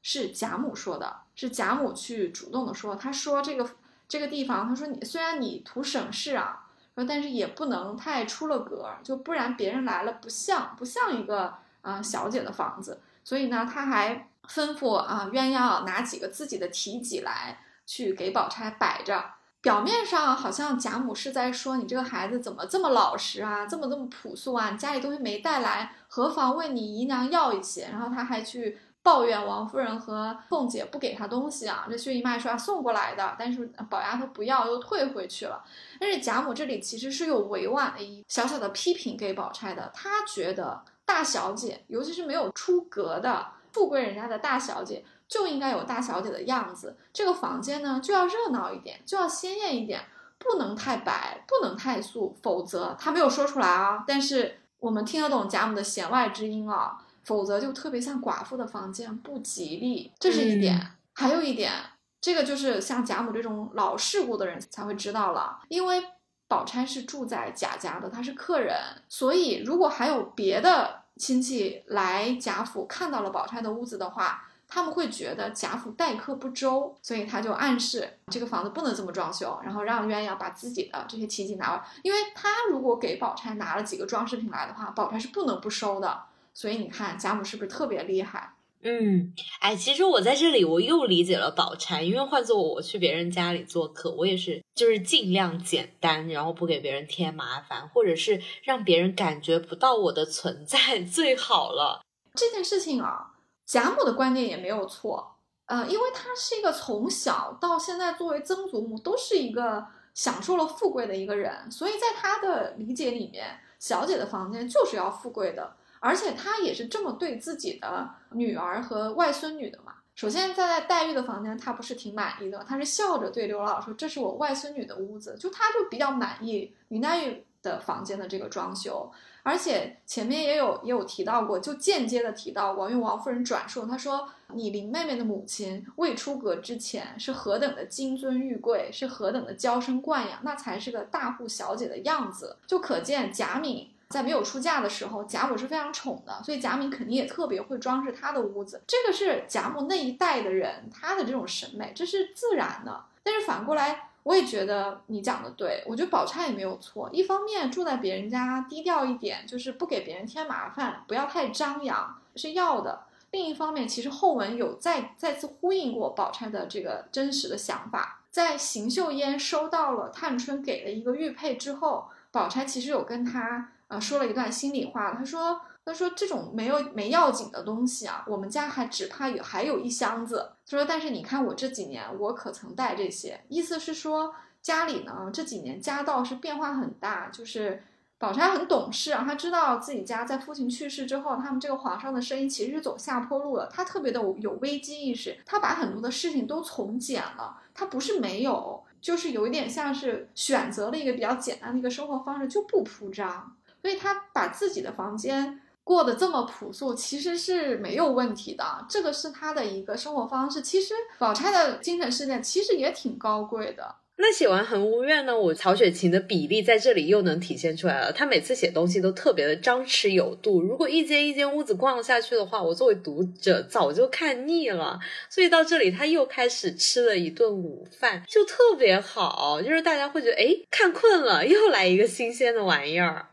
是贾母说的，是贾母去主动的说。她说这个这个地方，她说你虽然你图省事啊，但是也不能太出了格，就不然别人来了不像不像一个啊小姐的房子。所以呢，他还吩咐啊鸳鸯拿几个自己的题脊来去给宝钗摆着。表面上好像贾母是在说你这个孩子怎么这么老实啊，这么这么朴素啊，你家里东西没带来，何妨问你姨娘要一些？然后他还去抱怨王夫人和凤姐不给她东西啊。这薛姨妈说要送过来的，但是宝丫头不要，又退回去了。但是贾母这里其实是有委婉的一小小的批评给宝钗的，她觉得大小姐，尤其是没有出阁的富贵人家的大小姐。就应该有大小姐的样子，这个房间呢就要热闹一点，就要鲜艳一点，不能太白，不能太素，否则他没有说出来啊，但是我们听得懂贾母的弦外之音啊，否则就特别像寡妇的房间，不吉利，这是一点。还有一点，这个就是像贾母这种老世故的人才会知道了，因为宝钗是住在贾家的，她是客人，所以如果还有别的亲戚来贾府看到了宝钗的屋子的话。他们会觉得贾府待客不周，所以他就暗示这个房子不能这么装修，然后让鸳鸯把自己的这些奇迹拿来。因为他如果给宝钗拿了几个装饰品来的话，宝钗是不能不收的。所以你看贾母是不是特别厉害？嗯，哎，其实我在这里我又理解了宝钗，因为换做我去别人家里做客，我也是就是尽量简单，然后不给别人添麻烦，或者是让别人感觉不到我的存在 最好了。这件事情啊。贾母的观点也没有错，呃，因为她是一个从小到现在作为曾祖母都是一个享受了富贵的一个人，所以在她的理解里面，小姐的房间就是要富贵的，而且她也是这么对自己的女儿和外孙女的嘛。首先在黛玉的房间，她不是挺满意的，她是笑着对刘姥姥说：“这是我外孙女的屋子。”就她就比较满意林黛玉的房间的这个装修。而且前面也有也有提到过，就间接的提到过，用王夫人转述，她说你林妹妹的母亲未出阁之前是何等的金尊玉贵，是何等的娇生惯养，那才是个大户小姐的样子。就可见贾敏在没有出嫁的时候，贾母是非常宠的，所以贾敏肯定也特别会装饰她的屋子。这个是贾母那一代的人他的这种审美，这是自然的。但是反过来。我也觉得你讲的对，我觉得宝钗也没有错。一方面住在别人家低调一点，就是不给别人添麻烦，不要太张扬，是要的。另一方面，其实后文有再再次呼应过宝钗的这个真实的想法。在邢岫烟收到了探春给的一个玉佩之后，宝钗其实有跟她啊说了一段心里话，他说。他说：“这种没有没要紧的东西啊，我们家还只怕有还有一箱子。”他说：“但是你看我这几年，我可曾带这些？意思是说家里呢这几年家道是变化很大，就是宝钗很懂事啊，她知道自己家在父亲去世之后，他们这个皇上的生意其实是走下坡路了。她特别的有危机意识，她把很多的事情都从简了。她不是没有，就是有一点像是选择了一个比较简单的一个生活方式，就不铺张。所以他把自己的房间。”过得这么朴素，其实是没有问题的。这个是他的一个生活方式。其实宝钗的精神世界其实也挺高贵的。那写完《恒芜苑》呢，我曹雪芹的比例在这里又能体现出来了。他每次写东西都特别的张弛有度。如果一间一间屋子逛下去的话，我作为读者早就看腻了。所以到这里他又开始吃了一顿午饭，就特别好。就是大家会觉得，哎，看困了，又来一个新鲜的玩意儿。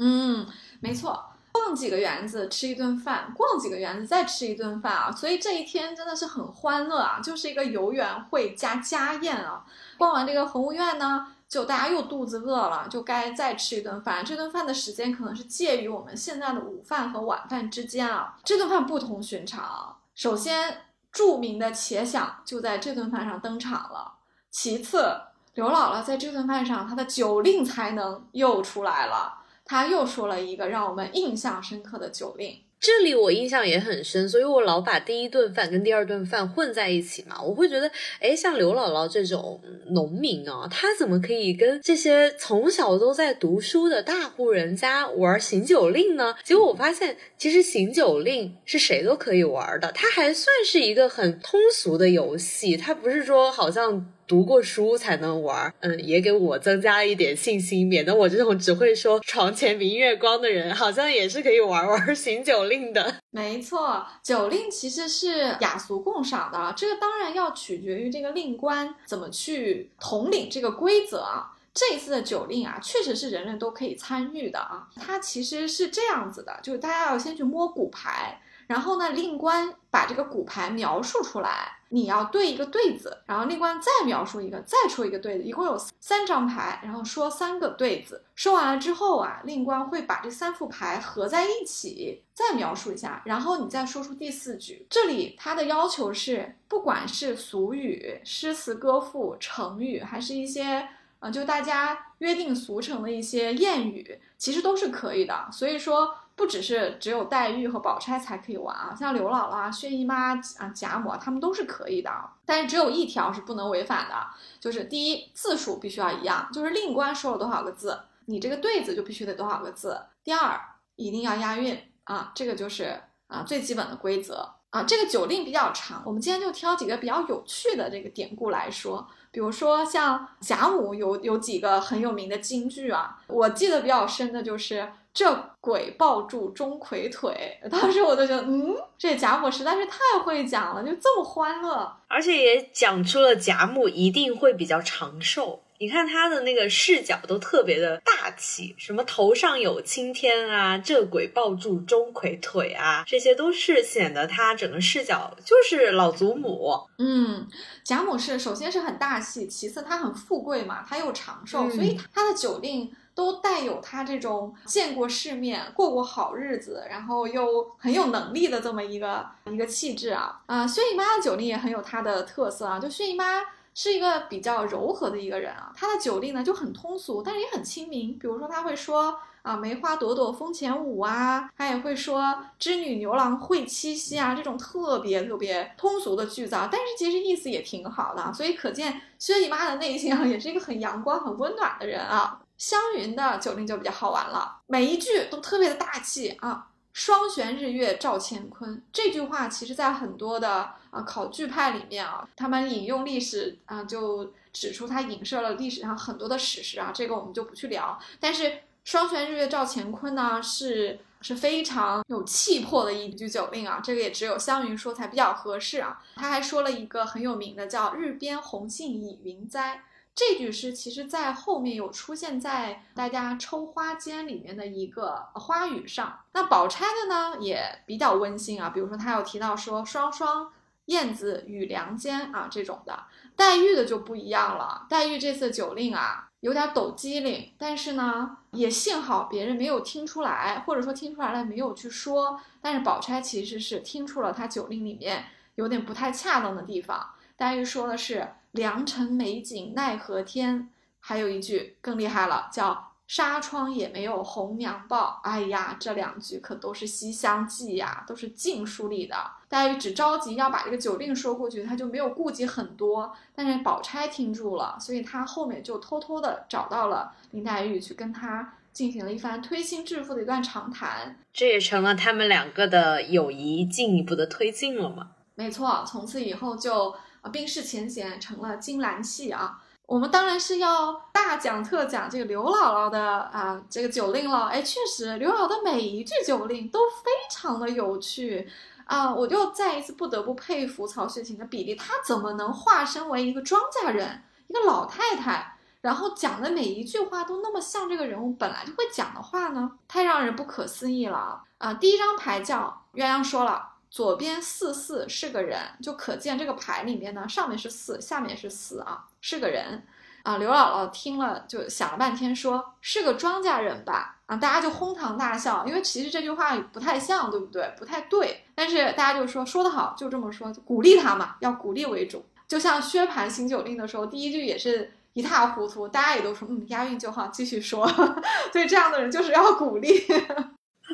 嗯，没错。逛几个园子，吃一顿饭；逛几个园子，再吃一顿饭啊！所以这一天真的是很欢乐啊，就是一个游园会加家宴啊。逛完这个恒芜苑呢，就大家又肚子饿了，就该再吃一顿饭。这顿饭的时间可能是介于我们现在的午饭和晚饭之间啊。这顿饭不同寻常，首先著名的茄想就在这顿饭上登场了。其次，刘姥姥在这顿饭上，她的酒令才能又出来了。他又说了一个让我们印象深刻的酒令，这里我印象也很深，所以我老把第一顿饭跟第二顿饭混在一起嘛。我会觉得，哎，像刘姥姥这种农民啊，她怎么可以跟这些从小都在读书的大户人家玩行酒令呢？结果我发现，其实行酒令是谁都可以玩的，它还算是一个很通俗的游戏，它不是说好像。读过书才能玩，嗯，也给我增加了一点信心，免得我这种只会说床前明月光的人，好像也是可以玩玩行酒令的。没错，酒令其实是雅俗共赏的，这个当然要取决于这个令官怎么去统领这个规则啊。这一次的酒令啊，确实是人人都可以参与的啊。它其实是这样子的，就是大家要先去摸骨牌。然后呢，令官把这个骨牌描述出来，你要对一个对子，然后令官再描述一个，再出一个对子，一共有三张牌，然后说三个对子。说完了之后啊，令官会把这三副牌合在一起，再描述一下，然后你再说出第四句。这里他的要求是，不管是俗语、诗词歌赋、成语，还是一些呃，就大家约定俗成的一些谚语，其实都是可以的。所以说。不只是只有黛玉和宝钗才可以玩啊，像刘姥姥啊、薛姨妈啊、贾母啊，他们都是可以的。但是只有一条是不能违反的，就是第一字数必须要一样，就是令官说了多少个字，你这个对子就必须得多少个字。第二，一定要押韵啊，这个就是啊最基本的规则啊。这个酒令比较长，我们今天就挑几个比较有趣的这个典故来说。比如说像贾母有有几个很有名的金句啊，我记得比较深的就是“这鬼抱住钟馗腿”，当时我就觉得，嗯，这贾母实在是太会讲了，就这么欢乐，而且也讲出了贾母一定会比较长寿。你看他的那个视角都特别的大气，什么头上有青天啊，这鬼抱住钟馗腿啊，这些都是显得他整个视角就是老祖母。嗯，贾母是首先是很大气，其次她很富贵嘛，她又长寿，所以她的酒令都带有他这种见过世面、过过好日子，然后又很有能力的这么一个一个气质啊。啊，薛姨妈的酒令也很有她的特色啊，就薛姨妈。是一个比较柔和的一个人啊，他的酒令呢就很通俗，但是也很亲民。比如说他会说啊，梅花朵朵风前舞啊，他也会说织女牛郎会七夕啊，这种特别特别通俗的句子啊，但是其实意思也挺好的。所以可见薛姨妈的内心啊，也是一个很阳光、很温暖的人啊。湘云的酒令就比较好玩了，每一句都特别的大气啊。双悬日月照乾坤这句话，其实在很多的啊考据派里面啊，他们引用历史啊，就指出它影射了历史上很多的史实啊，这个我们就不去聊。但是双悬日月照乾坤呢，是是非常有气魄的一句酒令啊，这个也只有湘云说才比较合适啊。他还说了一个很有名的，叫“日边红杏倚云栽”。这句诗其实，在后面有出现在大家抽花间里面的一个花语上。那宝钗的呢，也比较温馨啊。比如说，他有提到说“双双燕子与梁间”啊这种的。黛玉的就不一样了。黛玉这次酒令啊，有点抖机灵，但是呢，也幸好别人没有听出来，或者说听出来了没有去说。但是宝钗其实是听出了他酒令里面有点不太恰当的地方。黛玉说的是。良辰美景奈何天，还有一句更厉害了，叫纱窗也没有红娘报。哎呀，这两句可都是《西厢记》呀，都是禁书里的。黛玉只着急要把这个酒令说过去，她就没有顾及很多。但是宝钗听住了，所以她后面就偷偷的找到了林黛玉，去跟她进行了一番推心置腹的一段长谈。这也成了他们两个的友谊进一步的推进了嘛？没错，从此以后就。啊，冰释前嫌成了金兰戏啊！我们当然是要大讲特讲这个刘姥姥的啊这个酒令了。哎，确实，刘姥姥的每一句酒令都非常的有趣啊！我就再一次不得不佩服曹雪芹的笔力，他怎么能化身为一个庄稼人，一个老太太，然后讲的每一句话都那么像这个人物本来就会讲的话呢？太让人不可思议了啊！第一张牌叫鸳鸯说了。左边四四是个人，就可见这个牌里面呢，上面是四，下面是四啊，是个人啊。刘姥姥听了就想了半天，说是个庄稼人吧？啊，大家就哄堂大笑，因为其实这句话不太像，对不对？不太对。但是大家就说说得好，就这么说，就鼓励他嘛，要鼓励为主。就像薛蟠行酒令的时候，第一句也是一塌糊涂，大家也都说嗯，押韵就好，继续说。所以这样的人就是要鼓励。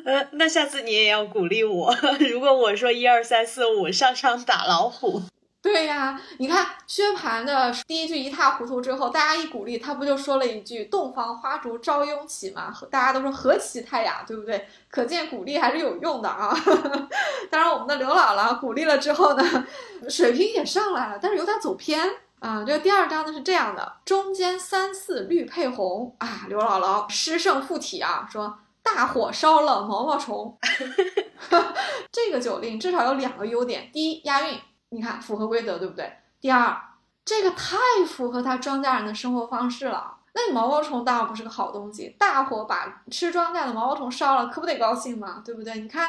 呃，那下次你也要鼓励我。如果我说一二三四五上场打老虎，对呀，你看薛蟠的第一句一塌糊涂之后，大家一鼓励他，不就说了一句“洞房花烛朝拥起”吗？大家都说何其泰雅，对不对？可见鼓励还是有用的啊。当然，我们的刘姥姥鼓励了之后呢，水平也上来了，但是有点走偏啊。这个第二章呢是这样的：中间三四绿配红啊，刘姥姥诗圣附体啊，说。大火烧了毛毛虫，这个酒令至少有两个优点：第一，押韵，你看符合规则，对不对？第二，这个太符合他庄稼人的生活方式了。那你毛毛虫当然不是个好东西，大火把吃庄稼的毛毛虫烧了，可不得高兴吗？对不对？你看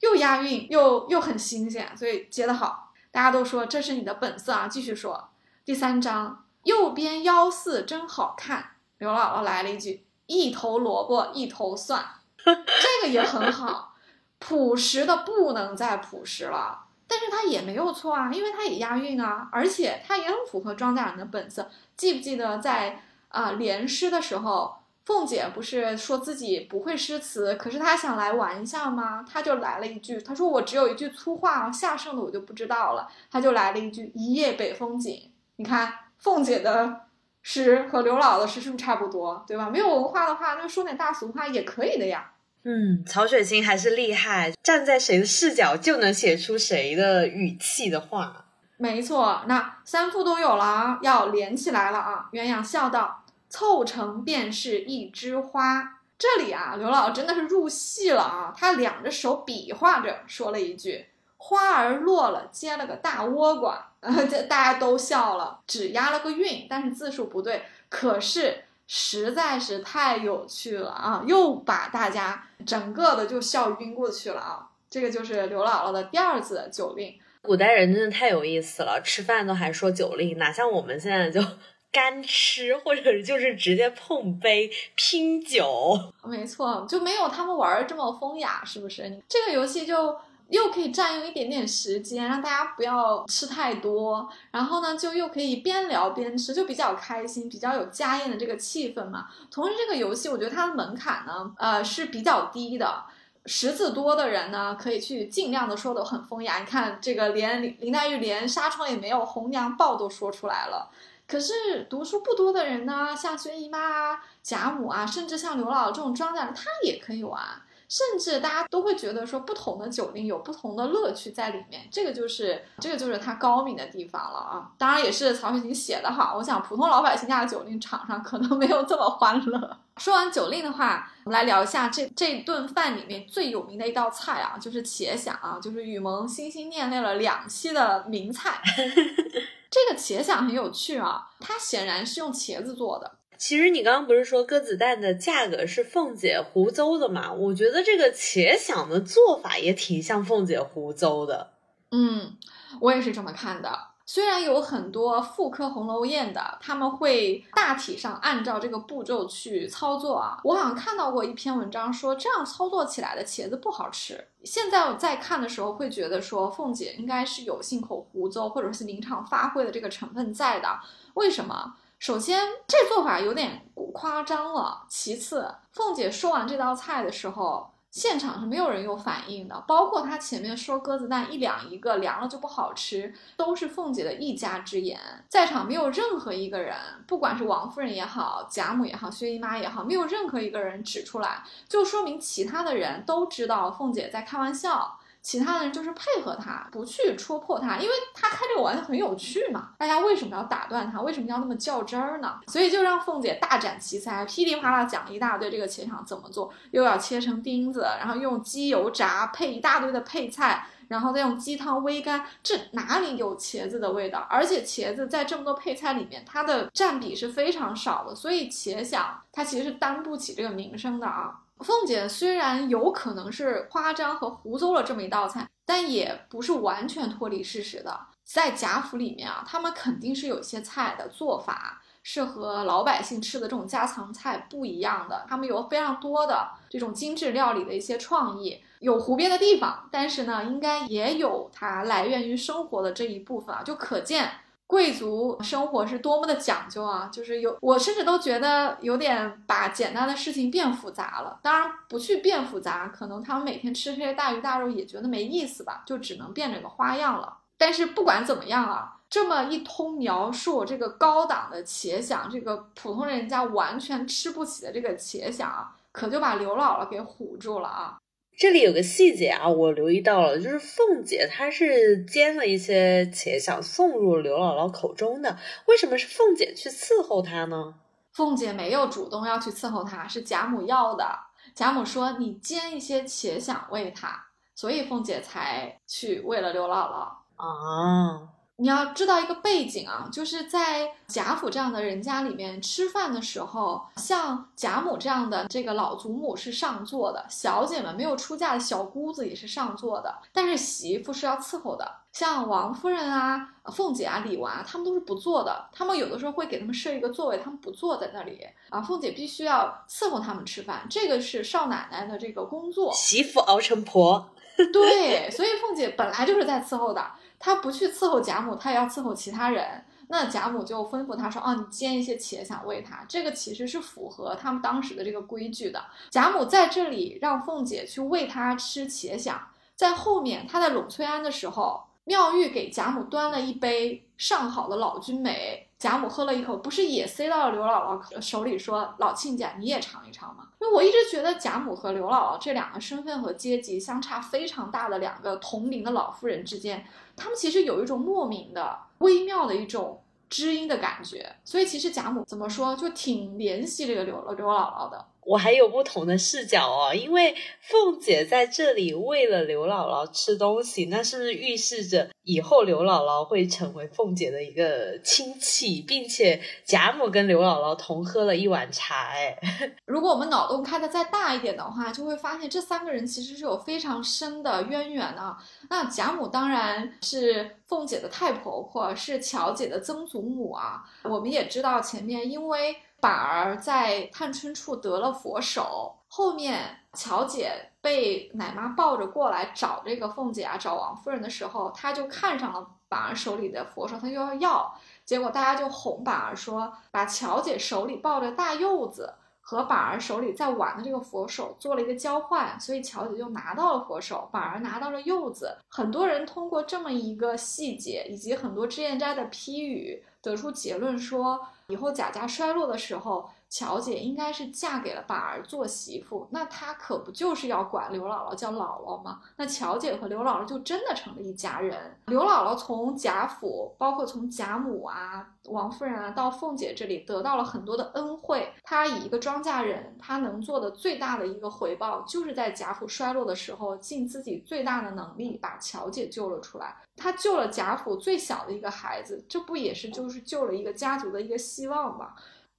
又押韵又又很新鲜，所以接得好。大家都说这是你的本色啊！继续说，第三章右边幺四真好看。刘姥姥来了一句：“一头萝卜一头蒜。”这个也很好，朴实的不能再朴实了。但是它也没有错啊，因为它也押韵啊，而且它也很符合庄稼人的本色。记不记得在啊联诗的时候？凤姐不是说自己不会诗词，可是她想来玩一下吗？她就来了一句，她说我只有一句粗话，下剩的我就不知道了。她就来了一句一夜北风紧。你看凤姐的诗和刘姥姥的诗是不是差不多，对吧？没有文化的话，那说点大俗话也可以的呀。嗯，曹雪芹还是厉害，站在谁的视角就能写出谁的语气的话。没错，那三副都有了啊，要连起来了啊。鸳鸯笑道。凑成便是一枝花。这里啊，刘姥姥真的是入戏了啊！她两只手比划着说了一句：“花儿落了，结了个大倭瓜。” 这大家都笑了，只押了个韵，但是字数不对。可是实在是太有趣了啊，又把大家整个的就笑晕过去了啊！这个就是刘姥姥的第二次酒令。古代人真的太有意思了，吃饭都还说酒令，哪像我们现在就。干吃，或者就是直接碰杯拼酒，没错，就没有他们玩的这么风雅，是不是？这个游戏就又可以占用一点点时间，让大家不要吃太多，然后呢，就又可以边聊边吃，就比较开心，比较有家宴的这个气氛嘛。同时，这个游戏我觉得它的门槛呢，呃，是比较低的，识字多的人呢，可以去尽量的说的很风雅。你看这个，连林黛玉连纱窗也没有红娘报都说出来了。可是读书不多的人呢，像薛姨妈啊、贾母啊，甚至像刘姥姥这种庄稼人，他也可以玩。甚至大家都会觉得说，不同的酒令有不同的乐趣在里面。这个就是这个就是它高明的地方了啊！当然也是曹雪芹写的好。我想普通老百姓家的酒令场上可能没有这么欢乐。说完酒令的话，我们来聊一下这这顿饭里面最有名的一道菜啊，就是茄鲞啊，就是雨萌心心念念了两期的名菜。这个茄鲞很有趣啊，它显然是用茄子做的。其实你刚刚不是说鸽子蛋的价格是凤姐胡诌的吗？我觉得这个茄想的做法也挺像凤姐胡诌的。嗯，我也是这么看的。虽然有很多复刻《红楼宴》的，他们会大体上按照这个步骤去操作啊。我好像看到过一篇文章说，这样操作起来的茄子不好吃。现在我在看的时候，会觉得说凤姐应该是有信口胡诌或者是临场发挥的这个成分在的。为什么？首先，这做法有点夸张了。其次，凤姐说完这道菜的时候。现场是没有人有反应的，包括她前面说鸽子蛋一两一个凉了就不好吃，都是凤姐的一家之言，在场没有任何一个人，不管是王夫人也好，贾母也好，薛姨妈也好，没有任何一个人指出来，就说明其他的人都知道凤姐在开玩笑。其他的人就是配合他，不去戳破他，因为他开这个玩笑很有趣嘛。大家为什么要打断他？为什么要那么较真儿呢？所以就让凤姐大展奇才，噼里啪啦讲一大堆这个茄鲞怎么做，又要切成丁子，然后用鸡油炸，配一大堆的配菜，然后再用鸡汤煨干。这哪里有茄子的味道？而且茄子在这么多配菜里面，它的占比是非常少的，所以茄想它其实是担不起这个名声的啊。凤姐虽然有可能是夸张和胡诌了这么一道菜，但也不是完全脱离事实的。在贾府里面啊，他们肯定是有一些菜的做法是和老百姓吃的这种家常菜不一样的。他们有非常多的这种精致料理的一些创意，有胡编的地方，但是呢，应该也有它来源于生活的这一部分啊，就可见。贵族生活是多么的讲究啊！就是有我甚至都觉得有点把简单的事情变复杂了。当然不去变复杂，可能他们每天吃这些大鱼大肉也觉得没意思吧，就只能变这个花样了。但是不管怎么样啊，这么一通描述这个高档的茄想，这个普通人家完全吃不起的这个茄想啊，可就把刘姥姥给唬住了啊！这里有个细节啊，我留意到了，就是凤姐她是煎了一些茄想送入刘姥姥口中的，为什么是凤姐去伺候她呢？凤姐没有主动要去伺候她，是贾母要的。贾母说你煎一些茄想喂她，所以凤姐才去喂了刘姥姥。啊，你要知道一个背景啊，就是在贾府这样的人家里面吃饭的时候，像贾母这样的这个老祖母是上座的，小姐们没有出嫁的小姑子也是上座的，但是媳妇是要伺候的。像王夫人啊、凤姐啊、李纨啊，他们都是不坐的，他们有的时候会给他们设一个座位，他们不坐在那里啊。凤姐必须要伺候他们吃饭，这个是少奶奶的这个工作。媳妇熬成婆，对，所以凤姐本来就是在伺候的。他不去伺候贾母，他也要伺候其他人。那贾母就吩咐他说：“哦，你煎一些茄想喂他。”这个其实是符合他们当时的这个规矩的。贾母在这里让凤姐去喂他吃茄想，在后面她在栊翠庵的时候，妙玉给贾母端了一杯上好的老君眉，贾母喝了一口，不是也塞到了刘姥姥手里说：“老亲家，你也尝一尝嘛？”因为我一直觉得贾母和刘姥姥这两个身份和阶级相差非常大的两个同龄的老妇人之间。他们其实有一种莫名的、微妙的一种知音的感觉，所以其实贾母怎么说，就挺怜惜这个刘刘姥姥的。我还有不同的视角哦，因为凤姐在这里喂了刘姥姥吃东西，那是不是预示着以后刘姥姥会成为凤姐的一个亲戚，并且贾母跟刘姥姥同喝了一碗茶？哎，如果我们脑洞开的再大一点的话，就会发现这三个人其实是有非常深的渊源的。那贾母当然是凤姐的太婆婆，是巧姐的曾祖母啊。我们也知道前面因为。板儿在探春处得了佛手，后面巧姐被奶妈抱着过来找这个凤姐啊，找王夫人的时候，她就看上了板儿手里的佛手，她就要要，结果大家就哄板儿说，把巧姐手里抱着大柚子和板儿手里在玩的这个佛手做了一个交换，所以巧姐就拿到了佛手，板儿拿到了柚子。很多人通过这么一个细节，以及很多脂砚斋的批语，得出结论说。以后贾家衰落的时候。乔姐应该是嫁给了板儿做媳妇，那她可不就是要管刘姥姥叫姥姥吗？那乔姐和刘姥姥就真的成了一家人。刘姥姥从贾府，包括从贾母啊、王夫人啊到凤姐这里得到了很多的恩惠。她以一个庄稼人，她能做的最大的一个回报，就是在贾府衰落的时候，尽自己最大的能力把乔姐救了出来。她救了贾府最小的一个孩子，这不也是就是救了一个家族的一个希望吗？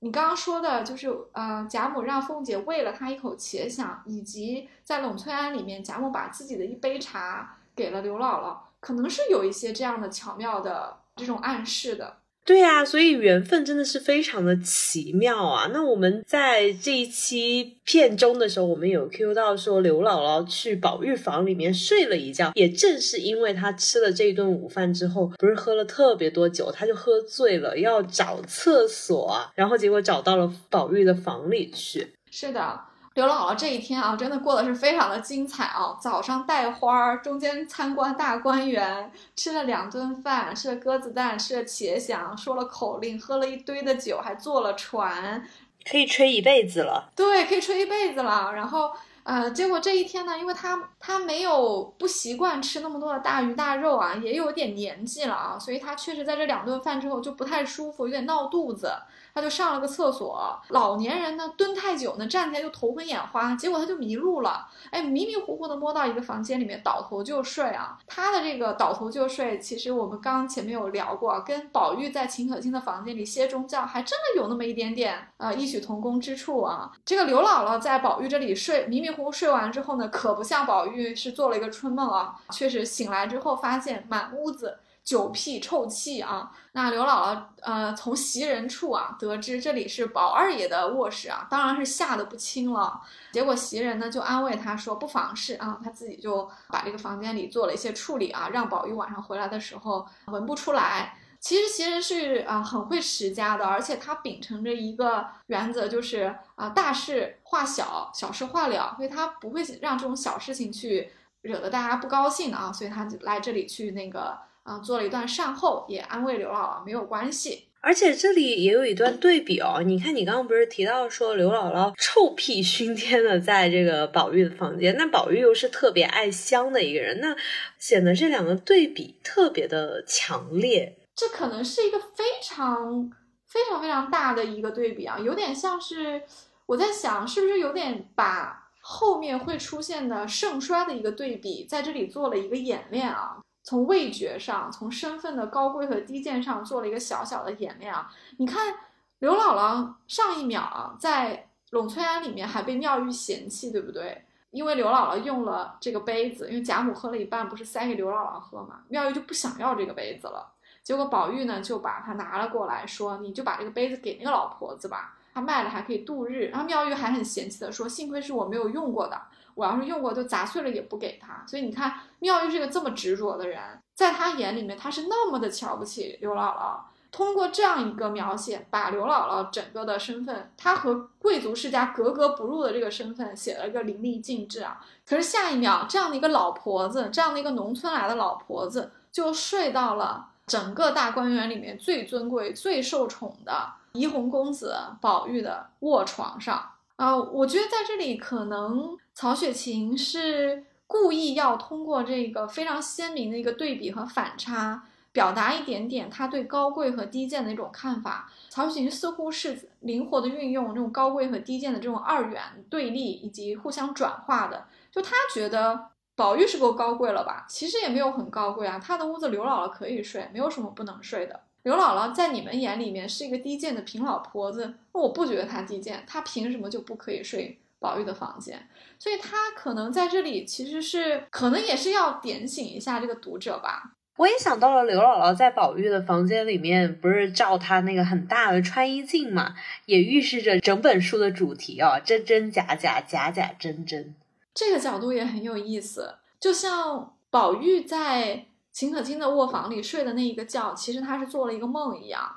你刚刚说的就是，呃，贾母让凤姐喂了她一口茄想，以及在冷翠庵里面，贾母把自己的一杯茶给了刘姥姥，可能是有一些这样的巧妙的这种暗示的。对啊，所以缘分真的是非常的奇妙啊！那我们在这一期片中的时候，我们有 Q 到说刘姥姥去宝玉房里面睡了一觉，也正是因为她吃了这一顿午饭之后，不是喝了特别多酒，她就喝醉了，要找厕所，然后结果找到了宝玉的房里去。是的。刘姥姥这一天啊，真的过得是非常的精彩啊！早上带花儿，中间参观大观园，吃了两顿饭，吃了鸽子蛋，吃了茄想，说了口令，喝了一堆的酒，还坐了船，可以吹一辈子了。对，可以吹一辈子了。然后，呃，结果这一天呢，因为他他没有不习惯吃那么多的大鱼大肉啊，也有点年纪了啊，所以他确实在这两顿饭之后就不太舒服，有点闹肚子。他就上了个厕所，老年人呢蹲太久呢，站起来就头昏眼花，结果他就迷路了，哎，迷迷糊糊的摸到一个房间里面，倒头就睡啊。他的这个倒头就睡，其实我们刚刚前面有聊过，跟宝玉在秦可卿的房间里歇中觉，还真的有那么一点点呃异曲同工之处啊。这个刘姥姥在宝玉这里睡，迷迷糊糊睡完之后呢，可不像宝玉是做了一个春梦啊，确实醒来之后发现满屋子。酒屁臭气啊！那刘姥姥呃，从袭人处啊得知这里是宝二爷的卧室啊，当然是吓得不轻了。结果袭人呢就安慰她说不妨事啊，她自己就把这个房间里做了一些处理啊，让宝玉晚上回来的时候闻不出来。其实袭人是啊很会持家的，而且她秉承着一个原则，就是啊大事化小，小事化了，所以她不会让这种小事情去惹得大家不高兴啊，所以她来这里去那个。啊，做了一段善后，也安慰刘姥姥没有关系。而且这里也有一段对比哦，你看，你刚刚不是提到说刘姥姥臭屁熏天的在这个宝玉的房间，那宝玉又是特别爱香的一个人，那显得这两个对比特别的强烈。这可能是一个非常非常非常大的一个对比啊，有点像是我在想，是不是有点把后面会出现的盛衰的一个对比在这里做了一个演练啊？从味觉上，从身份的高贵和低贱上做了一个小小的演练啊。你看刘姥姥上一秒啊，在栊翠庵里面还被妙玉嫌弃，对不对？因为刘姥姥用了这个杯子，因为贾母喝了一半，不是塞给刘姥姥喝嘛，妙玉就不想要这个杯子了。结果宝玉呢就把它拿了过来，说：“你就把这个杯子给那个老婆子吧，他卖了还可以度日。”然后妙玉还很嫌弃的说：“幸亏是我没有用过的，我要是用过就砸碎了也不给他。”所以你看，妙玉是个这么执着的人，在他眼里面，他是那么的瞧不起刘姥姥。通过这样一个描写，把刘姥姥整个的身份，她和贵族世家格格不入的这个身份写了一个淋漓尽致啊。可是下一秒，这样的一个老婆子，这样的一个农村来的老婆子，就睡到了整个大观园里面最尊贵、最受宠的怡红公子宝玉的卧床上啊。我觉得在这里，可能曹雪芹是故意要通过这个非常鲜明的一个对比和反差。表达一点点他对高贵和低贱的一种看法。曹雪芹似乎是灵活的运用这种高贵和低贱的这种二元对立以及互相转化的。就他觉得宝玉是够高贵了吧？其实也没有很高贵啊。他的屋子刘姥姥可以睡，没有什么不能睡的。刘姥姥在你们眼里面是一个低贱的平老婆子，我不觉得她低贱，她凭什么就不可以睡宝玉的房间？所以她可能在这里其实是可能也是要点醒一下这个读者吧。我也想到了刘姥姥在宝玉的房间里面，不是照她那个很大的穿衣镜嘛，也预示着整本书的主题哦，真真假假，假假真真。这个角度也很有意思，就像宝玉在秦可卿的卧房里睡的那一个觉，其实他是做了一个梦一样。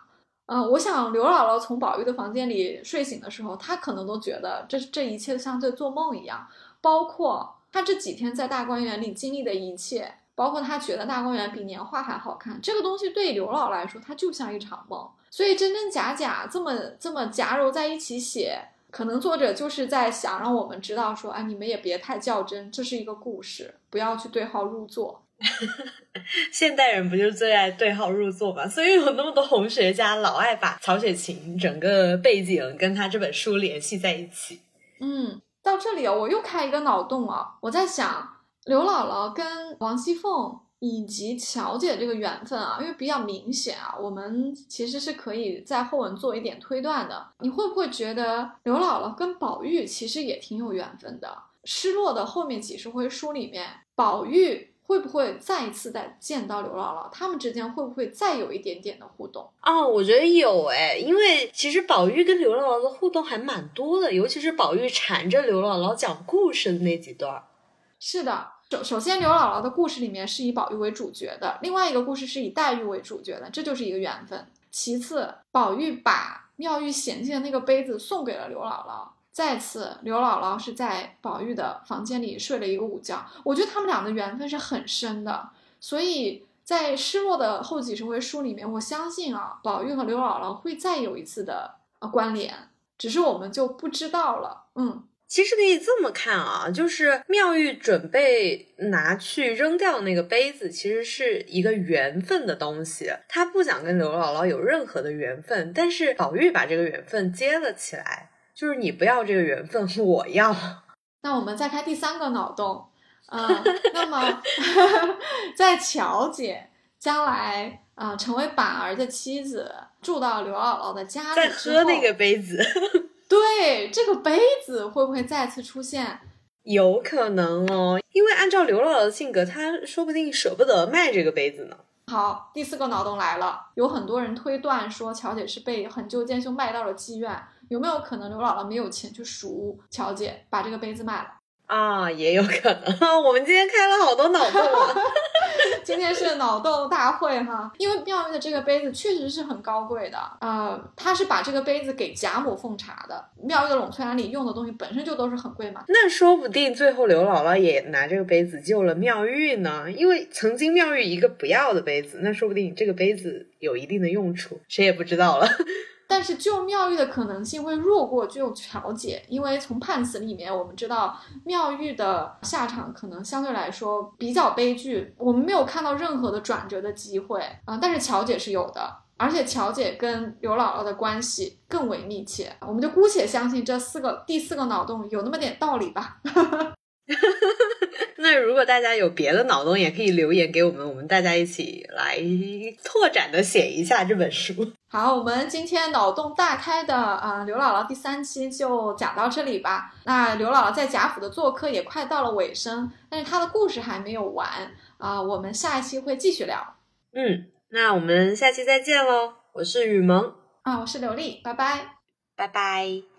嗯，我想刘姥姥从宝玉的房间里睡醒的时候，她可能都觉得这这一切像在做梦一样，包括她这几天在大观园里经历的一切。包括他觉得大观园比年画还好看，这个东西对刘姥来说，它就像一场梦。所以真真假假这么这么夹糅在一起写，可能作者就是在想让我们知道说，哎，你们也别太较真，这是一个故事，不要去对号入座。现代人不就最爱对号入座嘛？所以有那么多红学家老爱把曹雪芹整个背景跟他这本书联系在一起。嗯，到这里啊我又开一个脑洞啊，我在想。刘姥姥跟王熙凤以及乔姐这个缘分啊，因为比较明显啊，我们其实是可以在后文做一点推断的。你会不会觉得刘姥姥跟宝玉其实也挺有缘分的？失落的后面几十回书里面，宝玉会不会再一次再见到刘姥姥？他们之间会不会再有一点点的互动？哦，我觉得有哎，因为其实宝玉跟刘姥姥的互动还蛮多的，尤其是宝玉缠着刘姥姥讲故事的那几段。是的。首首先，刘姥姥的故事里面是以宝玉为主角的，另外一个故事是以黛玉为主角的，这就是一个缘分。其次，宝玉把妙玉嫌弃的那个杯子送给了刘姥姥。再次，刘姥姥是在宝玉的房间里睡了一个午觉。我觉得他们俩的缘分是很深的，所以在失落的后几十回书里面，我相信啊，宝玉和刘姥姥会再有一次的呃关联，只是我们就不知道了。嗯。其实可以这么看啊，就是妙玉准备拿去扔掉那个杯子，其实是一个缘分的东西。他不想跟刘姥姥有任何的缘分，但是宝玉把这个缘分接了起来，就是你不要这个缘分，我要。那我们再开第三个脑洞，嗯，那么 在乔姐将来啊成为板儿的妻子，住到刘姥姥的家里再喝那个杯子。对这个杯子会不会再次出现？有可能哦，因为按照刘姥姥的性格，她说不定舍不得卖这个杯子呢。好，第四个脑洞来了，有很多人推断说乔姐是被很久奸凶卖到了妓院，有没有可能刘姥姥没有钱去赎乔姐，把这个杯子卖了？啊，也有可能。我们今天开了好多脑洞啊，今天是脑洞大会哈。因为妙玉的这个杯子确实是很高贵的，呃，他是把这个杯子给贾母奉茶的。妙玉的栊翠庵里用的东西本身就都是很贵嘛。那说不定最后刘姥姥也拿这个杯子救了妙玉呢，因为曾经妙玉一个不要的杯子，那说不定这个杯子有一定的用处，谁也不知道了。但是救妙玉的可能性会弱过救乔姐，因为从判词里面我们知道妙玉的下场可能相对来说比较悲剧，我们没有看到任何的转折的机会啊。但是乔姐是有的，而且乔姐跟刘姥姥的关系更为密切，我们就姑且相信这四个第四个脑洞有那么点道理吧。那如果大家有别的脑洞，也可以留言给我们，我们大家一起来拓展的写一下这本书。好，我们今天脑洞大开的啊、刘姥姥第三期就讲到这里吧。那刘姥姥在贾府的做客也快到了尾声，但是她的故事还没有完啊、我们下一期会继续聊嗯，那我们下期再见喽！我是雨萌，啊。我是刘丽，拜拜。拜拜。